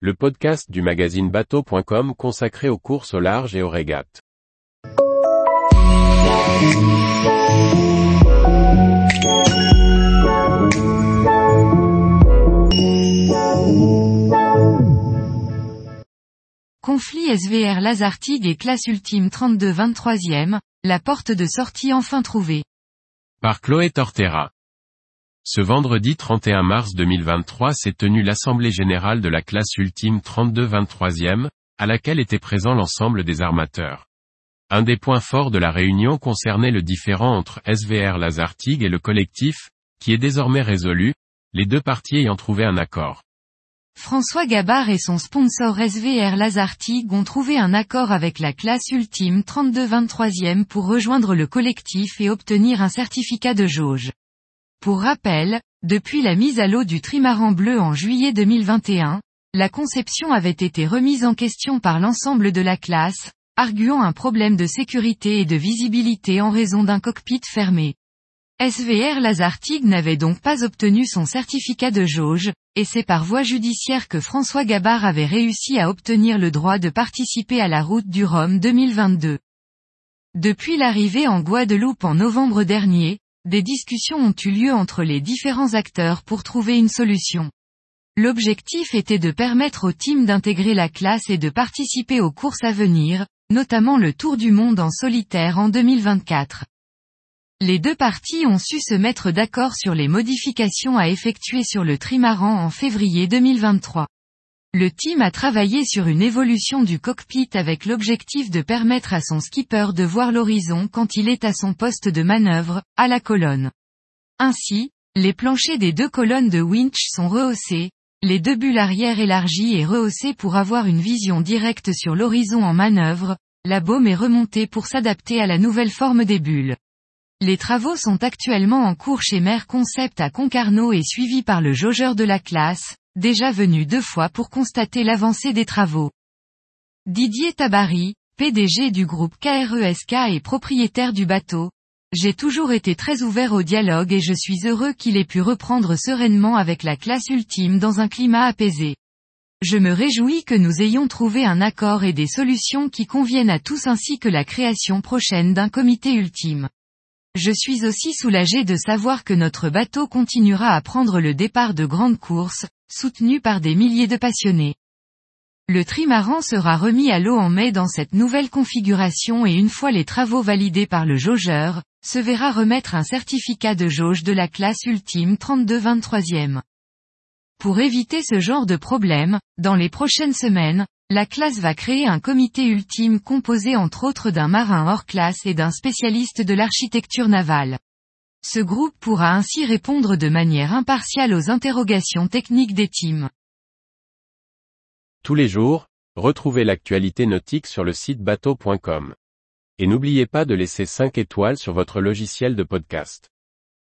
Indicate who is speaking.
Speaker 1: le podcast du magazine bateau.com consacré aux courses au large et aux régates.
Speaker 2: Conflit SVR Lazartigue et classe ultime 32 23e, la porte de sortie enfin trouvée.
Speaker 1: Par Chloé Tortera. Ce vendredi 31 mars 2023 s'est tenue l'Assemblée Générale de la classe ultime 32-23e, à laquelle était présent l'ensemble des armateurs. Un des points forts de la réunion concernait le différend entre SVR Lazartigue et le collectif, qui est désormais résolu, les deux parties ayant trouvé un accord.
Speaker 2: François Gabard et son sponsor SVR Lazartigue ont trouvé un accord avec la classe ultime 32-23e pour rejoindre le collectif et obtenir un certificat de jauge. Pour rappel, depuis la mise à l'eau du trimaran bleu en juillet 2021, la conception avait été remise en question par l'ensemble de la classe, arguant un problème de sécurité et de visibilité en raison d'un cockpit fermé. SVR Lazartigue n'avait donc pas obtenu son certificat de jauge, et c'est par voie judiciaire que François Gabard avait réussi à obtenir le droit de participer à la route du Rhum 2022. Depuis l'arrivée en Guadeloupe en novembre dernier, des discussions ont eu lieu entre les différents acteurs pour trouver une solution. L'objectif était de permettre au team d'intégrer la classe et de participer aux courses à venir, notamment le Tour du Monde en solitaire en 2024. Les deux parties ont su se mettre d'accord sur les modifications à effectuer sur le trimaran en février 2023. Le team a travaillé sur une évolution du cockpit avec l'objectif de permettre à son skipper de voir l'horizon quand il est à son poste de manœuvre, à la colonne. Ainsi, les planchers des deux colonnes de winch sont rehaussés, les deux bulles arrière élargies et rehaussées pour avoir une vision directe sur l'horizon en manœuvre, la baume est remontée pour s'adapter à la nouvelle forme des bulles. Les travaux sont actuellement en cours chez Mer Concept à Concarneau et suivis par le jaugeur de la classe, déjà venu deux fois pour constater l'avancée des travaux. Didier Tabary, PDG du groupe KRESK et propriétaire du bateau, j'ai toujours été très ouvert au dialogue et je suis heureux qu'il ait pu reprendre sereinement avec la classe ultime dans un climat apaisé. Je me réjouis que nous ayons trouvé un accord et des solutions qui conviennent à tous ainsi que la création prochaine d'un comité ultime. Je suis aussi soulagé de savoir que notre bateau continuera à prendre le départ de grandes courses, soutenu par des milliers de passionnés. Le trimaran sera remis à l'eau en mai dans cette nouvelle configuration et une fois les travaux validés par le jaugeur, se verra remettre un certificat de jauge de la classe ultime 32-23e. Pour éviter ce genre de problème, dans les prochaines semaines, la classe va créer un comité ultime composé entre autres d'un marin hors classe et d'un spécialiste de l'architecture navale. Ce groupe pourra ainsi répondre de manière impartiale aux interrogations techniques des teams.
Speaker 1: Tous les jours, retrouvez l'actualité nautique sur le site bateau.com. Et n'oubliez pas de laisser 5 étoiles sur votre logiciel de podcast.